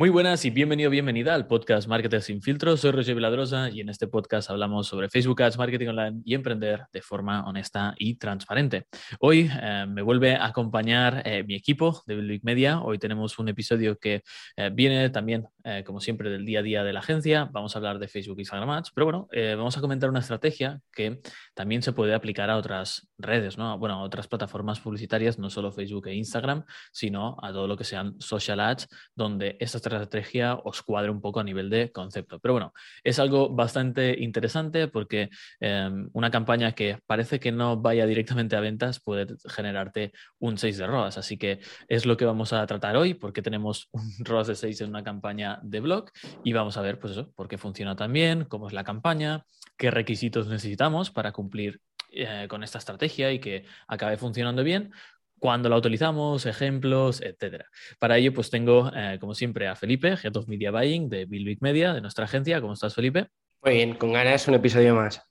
Muy buenas y bienvenido, bienvenida al podcast Marketing sin filtro. Soy Roger Viladrosa y en este podcast hablamos sobre Facebook Ads, marketing online y emprender de forma honesta y transparente. Hoy eh, me vuelve a acompañar eh, mi equipo de Big Media. Hoy tenemos un episodio que eh, viene también, como siempre, del día a día de la agencia. Vamos a hablar de Facebook y Instagram Ads, pero bueno, vamos a comentar una estrategia que también se puede aplicar a otras redes, ¿no? Bueno, a otras plataformas publicitarias, no solo Facebook e Instagram, sino a todo lo que sean social ads, donde estas estrategia os cuadre un poco a nivel de concepto. Pero bueno, es algo bastante interesante porque em, una campaña que parece que no vaya directamente a ventas puede generarte un 6 de ROAS. Así que es lo que vamos a tratar hoy porque tenemos un ROAS de 6 en una campaña de blog y vamos a ver pues eso, por qué funciona tan bien, cómo es la campaña, qué requisitos necesitamos para cumplir eh, con esta estrategia y que acabe funcionando bien, cuándo la utilizamos, ejemplos, etcétera. Para ello, pues tengo, eh, como siempre, a Felipe, Head of Media Buying de Bill Media, de nuestra agencia. ¿Cómo estás, Felipe? Muy bien, con ganas un episodio más.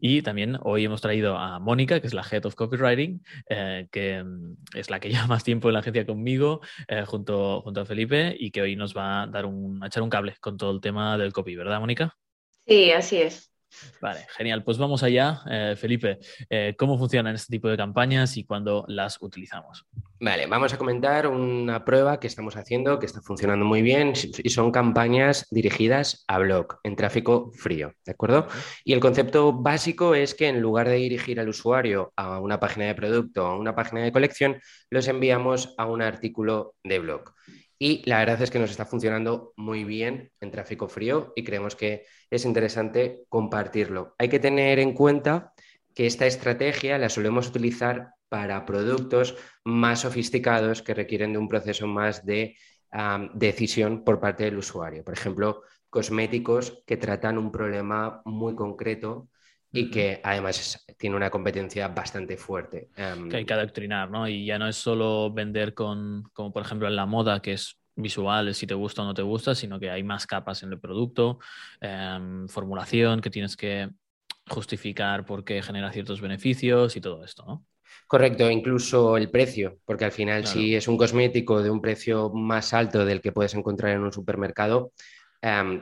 Y también hoy hemos traído a Mónica, que es la Head of Copywriting, eh, que mm, es la que lleva más tiempo en la agencia conmigo, eh, junto, junto a Felipe, y que hoy nos va a, dar un, a echar un cable con todo el tema del copy, ¿verdad, Mónica? Sí, así es. Vale, genial. Pues vamos allá. Eh, Felipe, eh, ¿cómo funcionan este tipo de campañas y cuándo las utilizamos? Vale, vamos a comentar una prueba que estamos haciendo que está funcionando muy bien y son campañas dirigidas a blog en tráfico frío, ¿de acuerdo? Y el concepto básico es que en lugar de dirigir al usuario a una página de producto o a una página de colección, los enviamos a un artículo de blog. Y la verdad es que nos está funcionando muy bien en tráfico frío y creemos que es interesante compartirlo. Hay que tener en cuenta que esta estrategia la solemos utilizar para productos más sofisticados que requieren de un proceso más de decisión por parte del usuario. Por ejemplo, cosméticos que tratan un problema muy concreto y que además tiene una competencia bastante fuerte. Em, que hay que adoctrinar, ¿no? Y ya no es solo vender con, como por ejemplo en la moda, que es visual, si te gusta o no te gusta, sino que hay más capas en el producto, em, formulación que tienes que justificar por qué genera ciertos beneficios y todo esto, ¿no? Correcto, incluso el precio, porque al final si es un cosmético de un precio más alto del que puedes encontrar en un supermercado,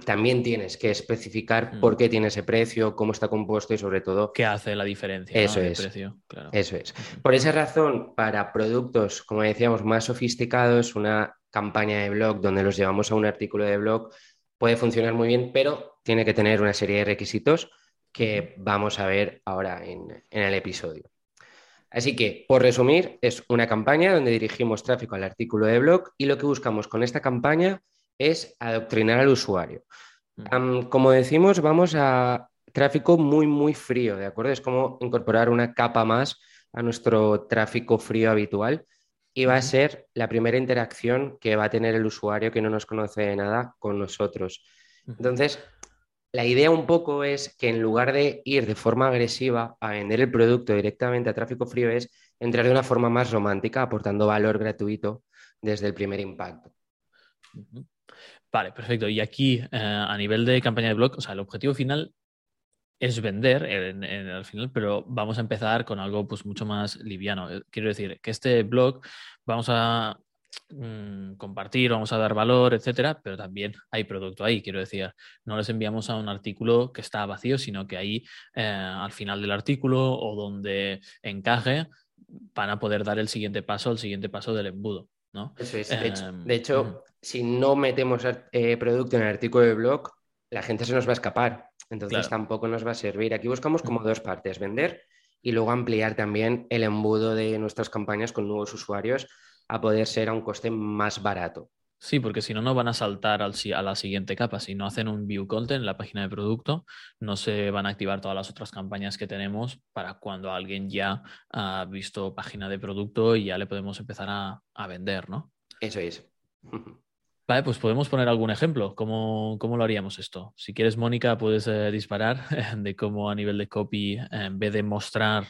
También tienes que especificar mm. por qué tiene ese precio, cómo está compuesto y sobre todo... ¿Qué hace la diferencia? Eso es. Precio? Eso es. Por esa razón, para productos, como decíamos, más sofisticados, una campaña de blog donde los llevamos a un artículo de blog puede funcionar muy bien, pero tiene que tener una serie de requisitos que vamos a ver ahora en, en el episodio. Así que, por resumir, es una campaña donde dirigimos tráfico al artículo de blog y lo que buscamos con esta campaña es adoctrinar al usuario. Mm. como decimos, vamos a tráfico muy, muy frío, ¿de acuerdo? Es como incorporar una capa más a nuestro tráfico frío habitual y va a ser la primera interacción que va a tener el usuario que no nos conoce de nada con nosotros. Entonces, la idea un poco es que en lugar de ir de forma agresiva a vender el producto directamente a tráfico frío, es entrar de una forma más romántica, aportando valor gratuito desde el primer impacto. Vale, perfecto. Y aquí, eh, a nivel de campaña de blog, o sea, el objetivo final es vender en, al final, pero vamos a empezar con algo pues mucho más liviano. Eh, quiero decir que este blog vamos a mm, compartir, vamos a dar valor, etcétera, pero también hay producto ahí. Quiero decir, no les enviamos a un artículo que está vacío, sino que ahí eh, al final del artículo o donde encaje van a poder dar el siguiente paso, el siguiente paso del embudo. ¿No? Eso es. De hecho, em, si no metemos eh, producto en el artículo de blog, la gente se nos va a escapar. Entonces tampoco nos va a servir. Aquí buscamos como dos partes, vender y luego ampliar también el embudo de nuestras campañas con nuevos usuarios a poder ser a un coste más barato. Sí, porque si no, no van a saltar al, a la siguiente capa. Si no hacen un view content en la página de producto, no se van a activar todas las otras campañas que tenemos para cuando alguien ya ha visto página de producto y ya le podemos empezar a, vender, ¿no? Eso es. Vale, pues podemos poner algún ejemplo. ¿Cómo, lo haríamos esto? Si quieres, Mónica, puedes eh, disparar de cómo a nivel de copy, en vez de mostrar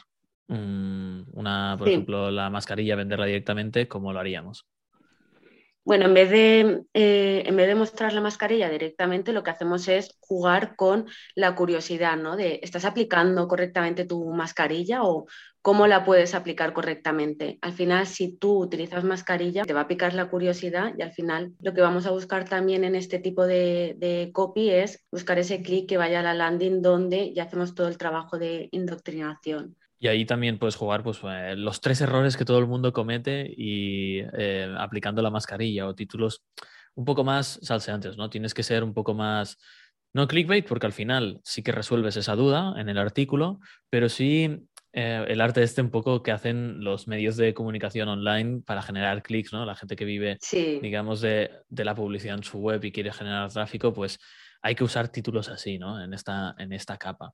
mm, una, por ejemplo, la mascarilla, venderla directamente, ¿cómo lo haríamos? Bueno, en vez, de, eh, en vez de mostrar la mascarilla directamente, lo que hacemos es jugar con la curiosidad, ¿no? De, ¿estás aplicando correctamente tu mascarilla o cómo la puedes aplicar correctamente. Al final, si tú utilizas mascarilla, te va a picar la curiosidad y al final lo que vamos a buscar también en este tipo de, copy es buscar ese clic que vaya a la landing donde ya hacemos todo el trabajo de indoctrinación. Y ahí también puedes jugar pues, eh, los tres errores que todo el mundo comete y eh, aplicando la mascarilla o títulos un poco más salseantes, ¿no? Tienes que ser un poco más, no clickbait, porque al final sí que resuelves esa duda en el artículo, pero sí eh, el arte este un poco que hacen los medios de comunicación online para generar clics, ¿no? La gente que vive, digamos, de, la publicidad en su web y quiere generar tráfico, pues hay que usar títulos así, ¿no? En esta, en esta capa.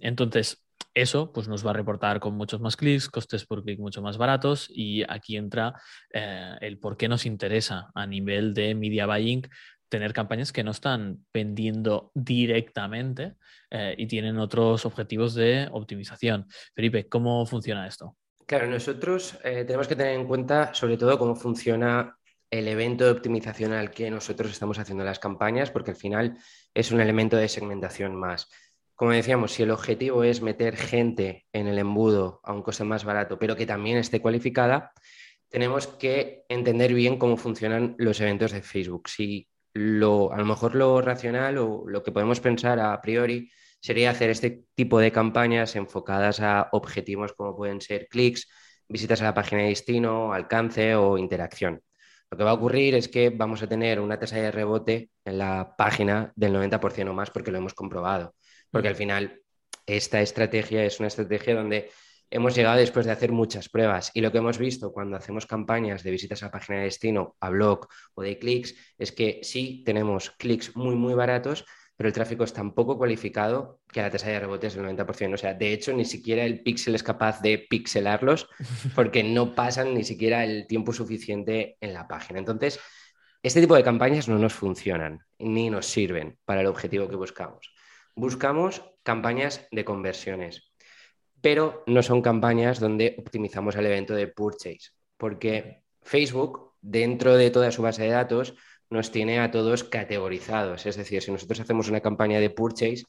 entonces, eso pues, nos va a reportar con muchos más clics, costes por clic mucho más baratos y aquí entra eh, el por qué nos interesa a nivel de media buying tener campañas que no están vendiendo directamente eh, y tienen otros objetivos de optimización. Felipe, ¿cómo funciona esto? Claro, nosotros eh, tenemos que tener en cuenta sobre todo cómo funciona el evento de optimización al que nosotros estamos haciendo las campañas, porque al final es un elemento de segmentación más. Como decíamos, si el objetivo es meter gente en el embudo a un coste más barato, pero que también esté cualificada, tenemos que entender bien cómo funcionan los eventos de Facebook. Si lo, a lo mejor lo racional o lo que podemos pensar a priori sería hacer este tipo de campañas enfocadas a objetivos como pueden ser clics, visitas a la página de destino, alcance o interacción. Lo que va a ocurrir es que vamos a tener una tasa de rebote en la página del 90% o más porque lo hemos comprobado porque al final esta estrategia es una estrategia donde hemos llegado después de hacer muchas pruebas y lo que hemos visto cuando hacemos campañas de visitas a página de destino, a blog o de clics, es que sí tenemos clics muy, muy baratos, pero el tráfico es tan poco cualificado que la tasa de rebote es del 90%. O sea, de hecho, ni siquiera el pixel es capaz de pixelarlos porque no pasan ni siquiera el tiempo suficiente en la página. Entonces, este tipo de campañas no nos funcionan ni nos sirven para el objetivo que buscamos. Buscamos campañas de conversiones, pero no son campañas donde optimizamos el evento de purchase, porque Facebook, dentro de toda su base de datos, nos tiene a todos categorizados. Es decir, si nosotros hacemos una campaña de purchase,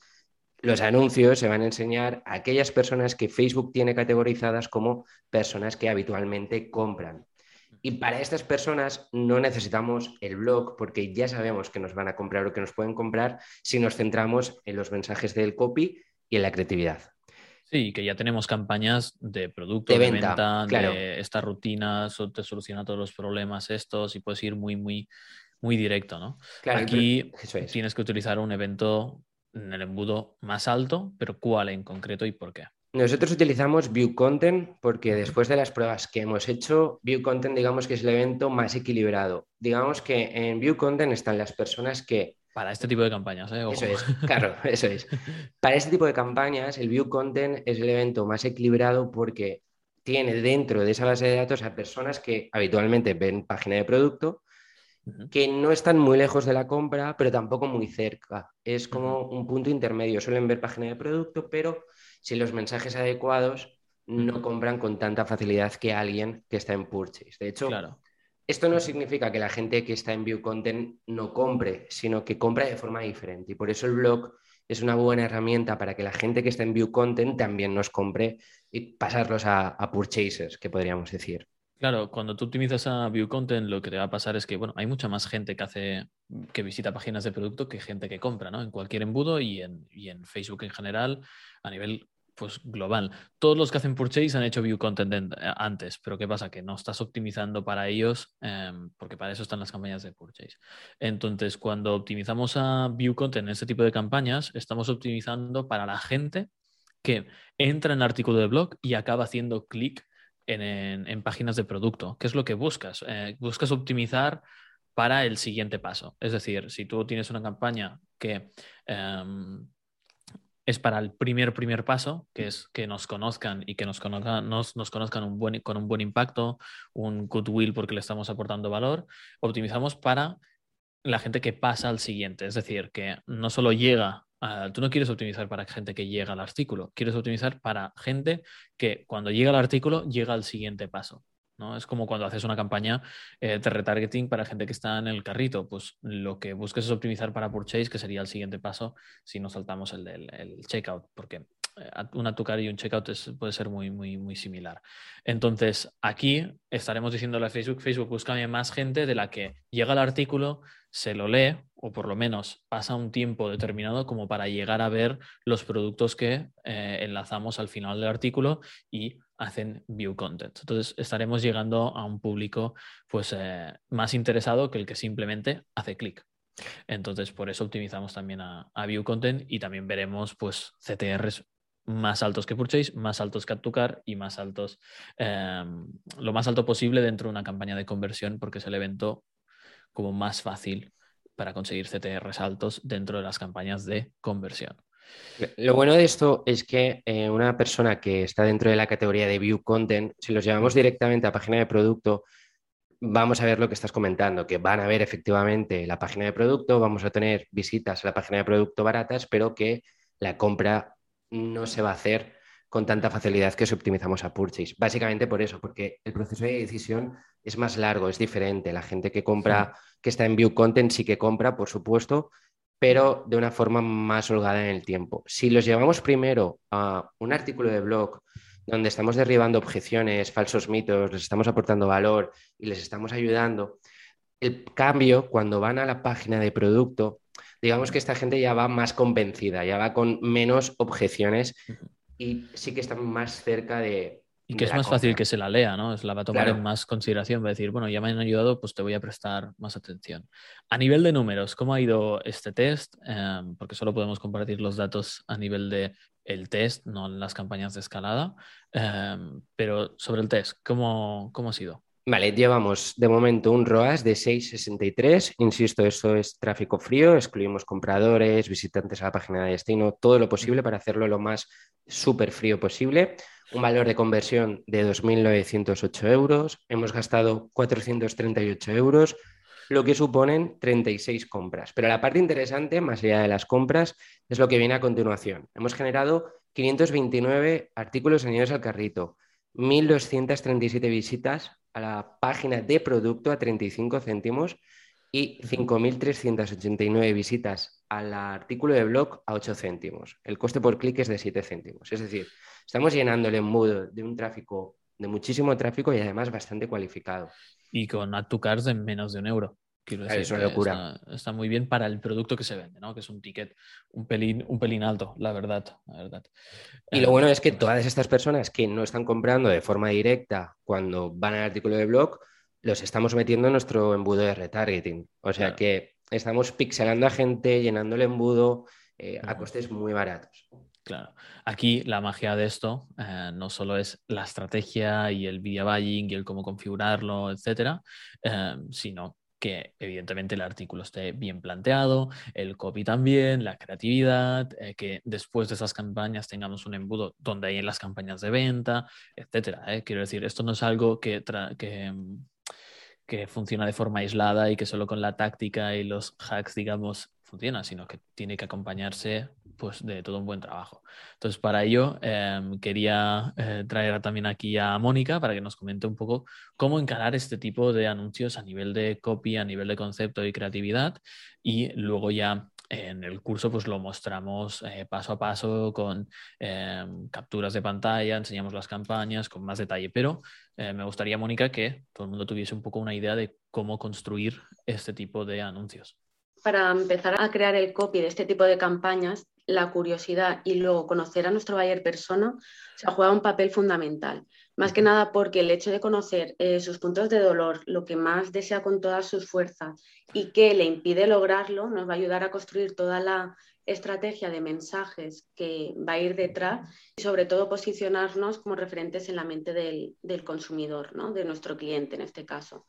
los anuncios se van a enseñar a aquellas personas que Facebook tiene categorizadas como personas que habitualmente compran. Y para estas personas no necesitamos el blog porque ya sabemos que nos van a comprar o que nos pueden comprar si nos centramos en los mensajes del copy y en la creatividad. Sí, que ya tenemos campañas de producto, de venta, de, estas rutinas, te soluciona todos los problemas estos y puedes ir muy, muy, muy directo, ¿no? Aquí tienes que utilizar un evento en el embudo más alto, pero ¿cuál en concreto y por qué? Nosotros utilizamos View Content porque después de las pruebas que hemos hecho, View Content digamos que es el evento más equilibrado. Digamos que en View Content están las personas que... Para este tipo de campañas, ¿eh? Eso es, claro, eso es. Para este tipo de campañas, el View Content es el evento más equilibrado porque tiene dentro de esa base de datos a personas que habitualmente ven página de producto, que no están muy lejos de la compra, pero tampoco muy cerca. Es como un punto intermedio. Suelen ver página de producto, pero si los mensajes adecuados no compran con tanta facilidad que alguien que está en purchase. De hecho, esto no significa que la gente que está en view content no compre, sino que compra de forma diferente. Y por eso el blog es una buena herramienta para que la gente que está en view content también nos compre y pasarlos a, a purchasers, que podríamos decir. Claro, cuando tú optimizas a View Content, lo que te va a pasar es que, bueno, hay mucha más gente que hace, que visita páginas de producto que gente que compra, ¿no? En cualquier embudo y en, y en Facebook en general, a nivel pues global. Todos los que hacen purchase han hecho view content eh, antes, pero ¿qué pasa? Que no estás optimizando para ellos em, porque para eso están las campañas de purchase. Entonces, cuando optimizamos a view content en este tipo de campañas, estamos optimizando para la gente que entra en el artículo de blog y acaba haciendo clic en, páginas de producto. ¿Qué es lo que buscas? Eh, buscas optimizar para el siguiente paso. Es decir, si tú tienes una campaña que em, es para el primer, primer paso, que es que nos conozcan y que nos conozcan, un buen, con un buen impacto, un goodwill porque le estamos aportando valor, optimizamos para la gente que pasa al siguiente. Es decir, que no solo llega tú no quieres optimizar para gente que llega al artículo, quieres optimizar para gente que cuando llega al artículo llega al siguiente paso. ¿No? Es como cuando haces una campaña eh, de retargeting para gente que está en el carrito, pues lo que busques es optimizar para purchase, que sería el siguiente paso si no saltamos el del checkout, porque un atucar y un checkout puede ser muy, muy, muy similar. Entonces, aquí estaremos diciéndole a Facebook, Facebook, búscame más gente de la que llega el artículo, se lo lee o por lo menos pasa un tiempo determinado como para llegar a ver los productos que eh, enlazamos al final del artículo y hacen view content. Entonces estaremos llegando a un público pues, eh, más interesado que el que simplemente hace clic. Entonces, por eso optimizamos también a, view content y también veremos pues, CTRs más altos que Purchase, más altos que Atucar y más altos, em, lo más alto posible dentro de una campaña de conversión porque es el evento como más fácil para conseguir CTRs altos dentro de las campañas de conversión. Lo bueno de esto es que eh, una persona que está dentro de la categoría de View Content, si los llevamos directamente a página de producto, vamos a ver lo que estás comentando, que van a ver efectivamente la página de producto, vamos a tener visitas a la página de producto baratas, pero que la compra no se va a hacer con tanta facilidad que si optimizamos a Purchase. Básicamente por eso, porque el proceso de decisión es más largo, es diferente. La gente que compra, que está en View Content, sí que compra, por supuesto, pero de una forma más holgada en el tiempo. Si los llevamos primero a un artículo de blog donde estamos derribando objeciones, falsos mitos, les estamos aportando valor y les estamos ayudando, el cambio cuando van a la página de producto, digamos que esta gente ya va más convencida, ya va con menos objeciones y sí que están más cerca de, y que es más fácil que se la lea, ¿no? Es la va a tomar en más consideración, va a decir, bueno, ya me han ayudado, pues te voy a prestar más atención. A nivel de números, ¿cómo ha ido este test? Em, porque solo podemos compartir los datos a nivel de el test, no en las campañas de escalada. Em, pero sobre el test, ¿cómo, ¿cómo ha sido? Vale, llevamos de momento un ROAS de 6,63. Insisto, eso es tráfico frío, excluimos compradores, visitantes a la página de destino, todo lo posible para hacerlo lo más súper frío posible un valor de conversión de 2.908 euros, hemos gastado 438 euros, lo que suponen 36 compras. Pero la parte interesante, más allá de las compras, es lo que viene a continuación. Hemos generado 529 artículos añadidos al carrito, 1.237 visitas a la página de producto a 35 céntimos y 5.389 visitas al artículo de blog a 8 céntimos. El coste por clic es de 7 céntimos. Es decir, estamos llenando el embudo de un tráfico, de muchísimo tráfico y además bastante cualificado. Y con Add to Cars en menos de un euro. Quiero decir, es una locura. Está, muy bien para el producto que se vende, ¿no? Que es un ticket un pelín, un pelín alto, la verdad, la verdad. Y lo bueno es que todas estas personas que no están comprando de forma directa cuando van al artículo de blog, los estamos metiendo en nuestro embudo de retargeting. O sea que estamos pixelando a gente, llenando el embudo eh, a costes muy baratos. Claro. Aquí la magia de esto eh, no solo es la estrategia y el video buying y el cómo configurarlo, etcétera, eh, sino que evidentemente el artículo esté bien planteado, el copy también, la creatividad, que después de esas campañas tengamos un embudo donde hay en las campañas de venta, etcétera. Quiero decir, esto no es algo que, que que funciona de forma aislada y que solo con la táctica y los hacks, digamos, funciona, sino que tiene que acompañarse pues, de todo un buen trabajo. Entonces, para ello, em, quería eh, traer también aquí a Mónica para que nos comente un poco cómo encarar este tipo de anuncios a nivel de copy, a nivel de concepto y creatividad, y luego ya en el curso pues lo mostramos eh, paso a paso con em, capturas de pantalla, enseñamos las campañas con más detalle, pero eh, me gustaría, Mónica, que todo el mundo tuviese un poco una idea de cómo construir este tipo de anuncios. Para empezar a crear el copy de este tipo de campañas, la curiosidad y luego conocer a nuestro buyer persona se juega un papel fundamental. Más que nada porque el hecho de conocer eh, sus puntos de dolor, lo que más desea con todas sus fuerzas y que le impide lograrlo, nos va a ayudar a construir toda la estrategia de mensajes que va a ir detrás y sobre todo posicionarnos como referentes en la mente del, del consumidor, ¿no? de nuestro cliente en este caso.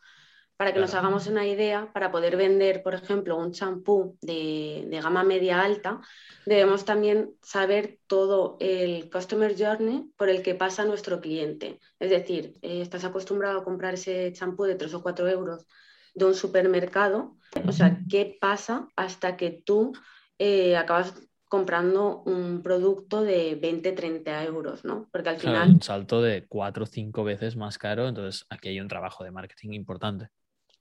Para que nos hagamos una idea, para poder vender, por ejemplo, un champú de, gama media alta, debemos también saber todo el customer journey por el que pasa nuestro cliente. Es decir, eh, estás acostumbrado a comprar ese champú de 3 o 4 euros de un supermercado, o sea, ¿qué pasa hasta que tú eh, acabas comprando un producto de 20, 30 euros, ¿no? Porque al final... un salto de 4 o 5 veces más caro, entonces aquí hay un trabajo de marketing importante.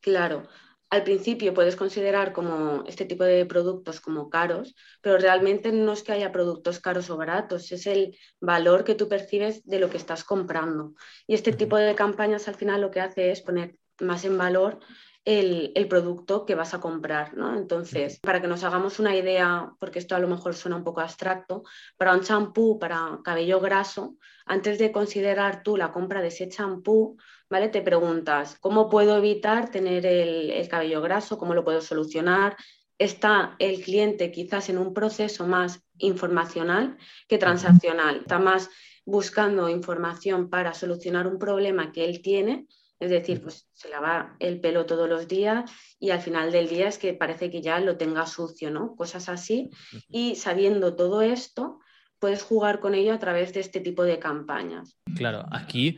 Claro, al principio puedes considerar como este tipo de productos como caros, pero realmente no es que haya productos caros o baratos, es el valor que tú percibes de lo que estás comprando. Y este tipo de campañas al final lo que hace es poner más en valor el, producto que vas a comprar. ¿no? Entonces, para que nos hagamos una idea, porque esto a lo mejor suena un poco abstracto, para un champú para cabello graso, antes de considerar tú la compra de ese champú, ¿vale? Te preguntas, ¿cómo puedo evitar tener el, cabello graso? ¿Cómo lo puedo solucionar? Está el cliente quizás en un proceso más informacional que transaccional. Está más buscando información para solucionar un problema que él tiene. Es decir, pues se lava el pelo todos los días y al final del día es que parece que ya lo tenga sucio, ¿no? Cosas así. Y sabiendo todo esto, puedes jugar con ello a través de este tipo de campañas. Claro, aquí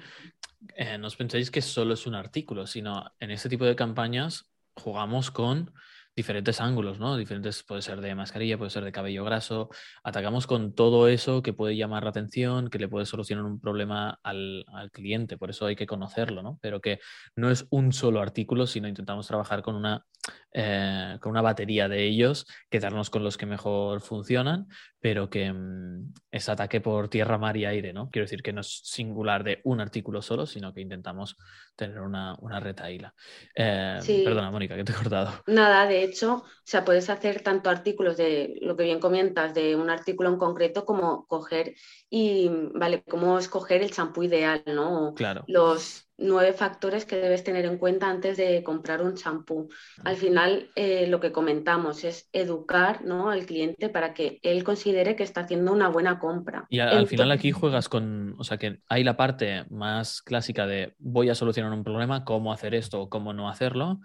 eh, no os penséis que solo es un artículo, sino en este tipo de campañas jugamos con diferentes ángulos, ¿no? Diferentes, puede ser de mascarilla, puede ser de cabello graso. Atacamos con todo eso que puede llamar la atención, que le puede solucionar un problema al, cliente, por eso hay que conocerlo, ¿no? Pero que no es un solo artículo, sino intentamos trabajar con una, eh, con una batería de ellos, quedarnos con los que mejor funcionan, pero que mm, es ataque por tierra, mar y aire, ¿no? Quiero decir que no es singular de un artículo solo, sino que intentamos tener una, una retaíla. Eh, perdona, Mónica, que te he cortado. Nada, de hecho, o sea, puedes hacer tanto artículos de lo que bien comentas, de un artículo en concreto, como coger y, vale, cómo escoger el champú ideal, ¿no? Claro. Los nueve factores que debes tener en cuenta antes de comprar un champú. Al final, eh, lo que comentamos es educar ¿no? al cliente para que él considere que está haciendo una buena compra. Y al final aquí juegas con, o sea, que hay la parte más clásica de voy a solucionar un problema, cómo hacer esto o cómo no hacerlo,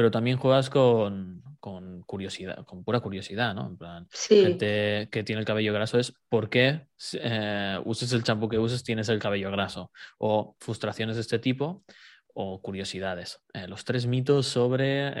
pero también juegas con, curiosidad, con pura curiosidad, ¿no? En plan, gente que tiene el cabello graso es ¿por qué eh, uses el champú que uses tienes el cabello graso? O frustraciones de este tipo o curiosidades. Eh, los tres mitos sobre,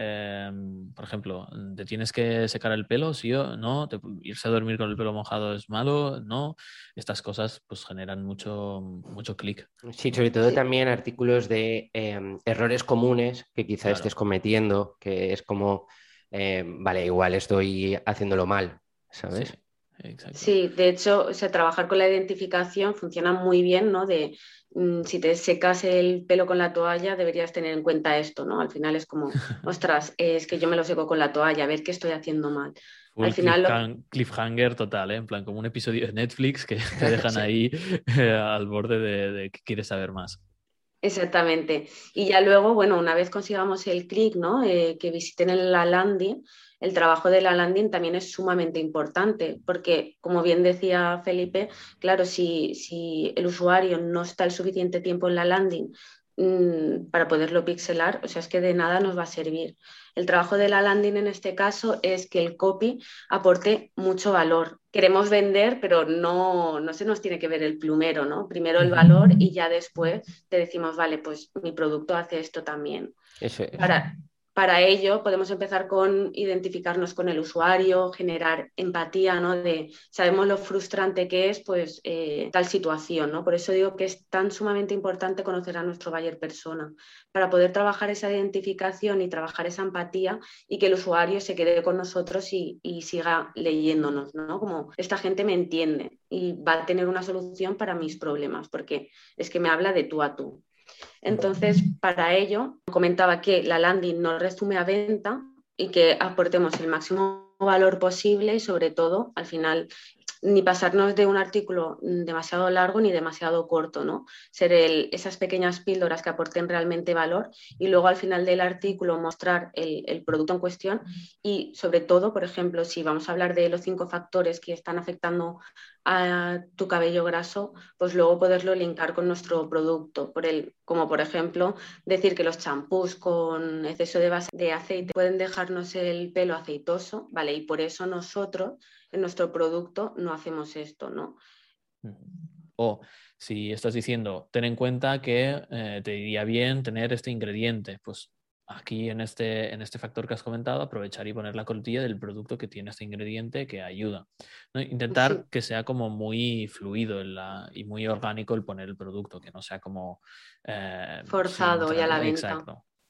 em, por ejemplo, ¿te tienes que secar el pelo? ¿Sí o no? ¿Irse a dormir con el pelo mojado es malo? ¿No? Estas cosas pues generan mucho, mucho clic. Sí, sobre todo también artículos de em, errores comunes que quizá estés cometiendo, que es como, em, vale, igual estoy haciéndolo mal, ¿sabes? Sí. De hecho, o sea, trabajar con la identificación funciona muy bien, ¿no? De Mm, si te secas el pelo con la toalla, deberías tener en cuenta esto, ¿no? Al final es como, ostras, es que yo me lo seco con la toalla, a ver qué estoy haciendo mal. Al final cliffhanger total, ¿eh? en plan como un episodio de Netflix que te dejan ahí eh, al borde de, que quieres saber más. Exactamente. Y ya luego, bueno, una vez consigamos el clic, ¿no? Eh, que visiten la landing, el trabajo de la landing también es sumamente importante, porque como bien decía Felipe, claro, si, si el usuario no está el suficiente tiempo en la landing mm, para poderlo pixelar, o sea, es que de nada nos va a servir. El trabajo de la landing en este caso es que el copy aporte mucho valor. Queremos vender, pero no, no se nos tiene que ver el plumero, ¿no? Primero el valor y ya después te decimos, vale, pues mi producto hace esto también. Eso es. Para, para ello podemos empezar con identificarnos con el usuario, generar empatía, ¿no? De sabemos lo frustrante que es, pues, eh, tal situación, ¿no? Por eso digo que es tan sumamente importante conocer a nuestro buyer persona, para poder trabajar esa identificación y trabajar esa empatía y que el usuario se quede con nosotros y, y siga leyéndonos, ¿no? Como esta gente me entiende y va a tener una solución para mis problemas, porque es que me habla de tú a tú. Entonces, para ello, comentaba que la landing no resume a venta y que aportemos el máximo valor posible y sobre todo, al final, ni pasarnos de un artículo demasiado largo ni demasiado corto, ¿no? Ser esas pequeñas píldoras que aporten realmente valor y luego al final del artículo mostrar el, producto en cuestión y sobre todo, por ejemplo, si vamos a hablar de los cinco factores que están afectando a tu cabello graso, pues luego poderlo linkar con nuestro producto, por el, como por ejemplo decir que los champús con exceso de base de aceite pueden dejarnos el pelo aceitoso, ¿vale? Y por eso nosotros en nuestro producto no hacemos esto, ¿no? O si estás diciendo, ten en cuenta que eh, te iría bien tener este ingrediente, pues aquí en este, en este factor que has comentado, aprovechar y poner la cortilla del producto que tiene este ingrediente que ayuda. Intentar que sea como muy fluido y muy orgánico el poner el producto, que no sea como... Eh, Forzado y a la venta.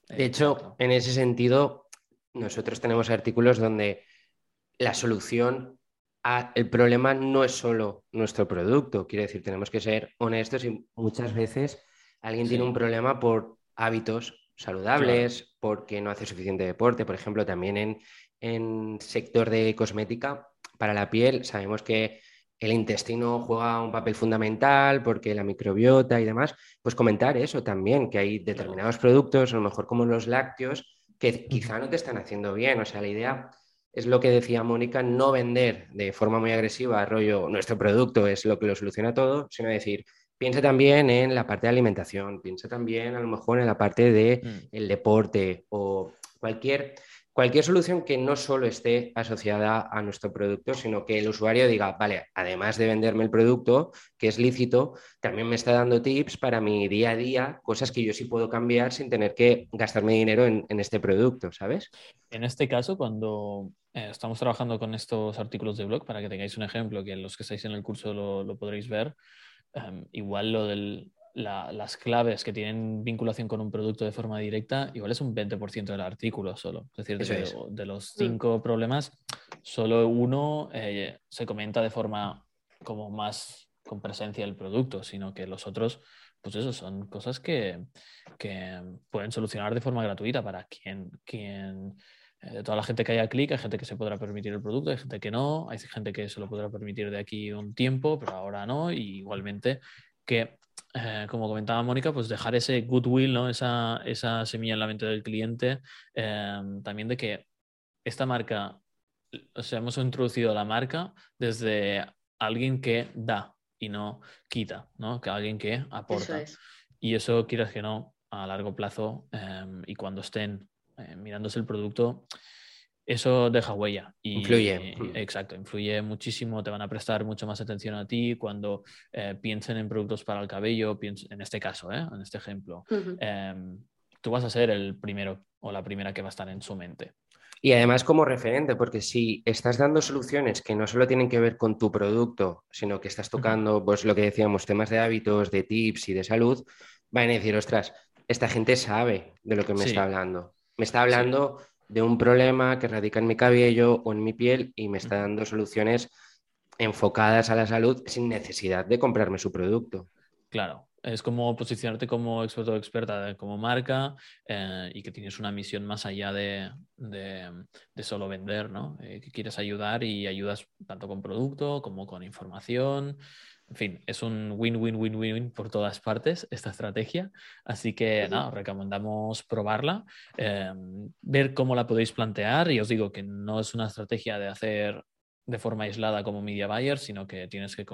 De hecho, en ese sentido, nosotros tenemos artículos donde la solución el problema no es solo nuestro producto. Quiero decir, tenemos que ser honestos y muchas veces alguien tiene un problema por hábitos saludables, porque no hace suficiente deporte. Por ejemplo, también en, en sector de cosmética, para la piel, sabemos que el intestino juega un papel fundamental porque la microbiota y demás, pues comentar eso también, que hay determinados productos, a lo mejor como los lácteos, que quizá no te están haciendo bien. O sea, la idea es lo que decía Mónica, no vender de forma muy agresiva, rollo, nuestro producto es lo que lo soluciona todo, sino decir, piensa también en la parte de alimentación, piensa también a lo mejor en la parte del de mm. deporte o cualquier cualquier solución que no solo esté asociada a nuestro producto, sino que el usuario diga, vale, además de venderme el producto, que es lícito, también me está dando tips para mi día a día, cosas que yo sí puedo cambiar sin tener que gastarme dinero en, este producto, ¿sabes? En este caso, cuando eh, estamos trabajando con estos artículos de blog, para que tengáis un ejemplo, que los que estáis en el curso lo, podréis ver, em, igual lo del las claves que tienen vinculación con un producto de forma directa, igual es un 20% del artículo solo. Es decir, de, los mm. cinco problemas, solo uno eh, se comenta de forma como más con presencia del producto, sino que los otros, pues eso, son cosas que, que pueden solucionar de forma gratuita para quien, quien eh, toda la gente que haya clic, hay gente que se podrá permitir el producto, hay gente que no, hay gente que se lo podrá permitir de aquí un tiempo, pero ahora no, y igualmente que eh, como comentaba Mónica, pues dejar ese goodwill, ¿no? esa, esa semilla en la mente del cliente, em, también de que esta marca, o sea, hemos introducido la marca desde alguien que da y no quita, ¿no? Que alguien que aporta. Y eso, quieras que no, a largo plazo em, y cuando estén eh, mirándose el producto, eso deja huella. Y, influye. exacto, influye muchísimo, te van a prestar mucho más atención a ti cuando eh, piensen en productos para el cabello, en este caso, ¿eh? en este ejemplo. Em, tú vas a ser el primero o la primera que va a estar en su mente. Y además como referente, porque si estás dando soluciones que no solo tienen que ver con tu producto, sino que estás tocando, pues lo que decíamos, temas de hábitos, de tips y de salud, van a decir, ostras, esta gente sabe de lo que me está hablando. Me está hablando de un problema que radica en mi cabello o en mi piel y me está dando soluciones enfocadas a la salud sin necesidad de comprarme su producto. Claro, es como posicionarte como experto o experta, como marca eh, y que tienes una misión más allá de, solo vender, ¿no? Eh, que quieres ayudar y ayudas tanto con producto como con información, en fin, es un win-win-win-win por todas partes esta estrategia. Así que nada, recomendamos probarla, em, ver cómo la podéis plantear. Y os digo que no es una estrategia de hacer de forma aislada como media buyer, sino que tienes que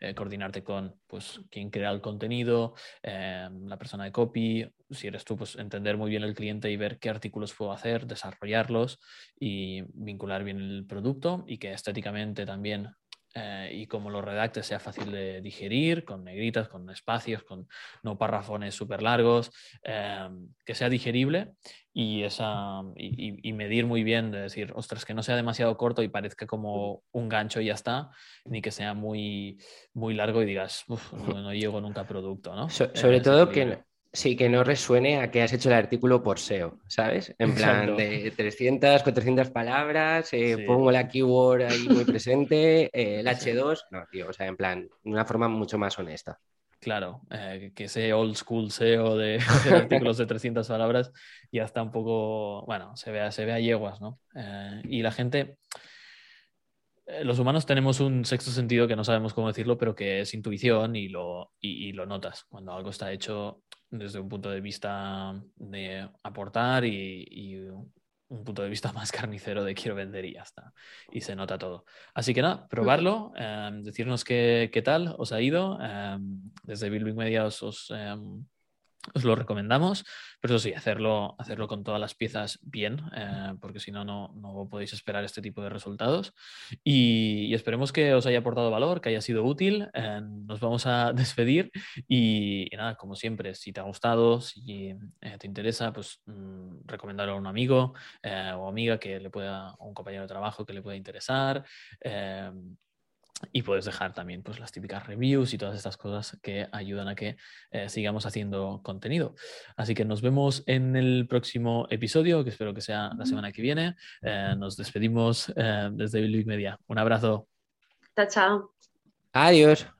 eh, coordinarte con pues, quien crea el contenido, em, la persona de copy, si eres tú, pues entender muy bien el cliente y ver qué artículos puedo hacer, desarrollarlos y vincular bien el producto y que estéticamente también eh, y como lo redacte sea fácil de digerir, con negritas, con espacios, con no parrafones súper largos, eh, que sea digerible y, esa, y, medir muy bien, de decir, ostras, que no sea demasiado corto y parezca como un gancho y ya está, ni que sea muy, muy largo y digas, no, llego nunca a producto, ¿no? sobre eh, todo que Sí, que no resuene a que has hecho el artículo por SEO, ¿sabes? En plan de 300, 400 palabras, eh, pongo la keyword ahí muy presente, eh, el H2, no, tío, o sea, en plan, de una forma mucho más honesta. Claro, eh, que ese old school SEO de, de, artículos de 300 palabras ya está un poco, bueno, se ve, se ve a yeguas, ¿no? y la gente, los humanos tenemos un sexto sentido que no sabemos cómo decirlo, pero que es intuición y lo, y lo notas. Cuando algo está hecho desde un punto de vista de aportar y, un punto de vista más carnicero de quiero vender y ya está. Y se nota todo. Así que nada, probarlo, em, decirnos qué, qué, tal os ha ido. Em, desde Building Media os, em, os lo recomendamos, pero eso sí, hacerlo, hacerlo con todas las piezas bien, eh, porque si no, no podéis esperar este tipo de resultados. Y, esperemos que os haya aportado valor, que haya sido útil. Eh, nos vamos a despedir y, nada, como siempre, si te ha gustado, si eh, te interesa, pues mm, recomendarlo a un amigo o amiga que le pueda, o un compañero de trabajo que le pueda interesar y puedes dejar también pues, las típicas reviews y todas estas cosas que ayudan a que eh, sigamos haciendo contenido. Así que nos vemos en el próximo episodio, que espero que sea la semana que viene. Eh, nos despedimos desde Big Media. Un abrazo. Chao, chao. Adiós.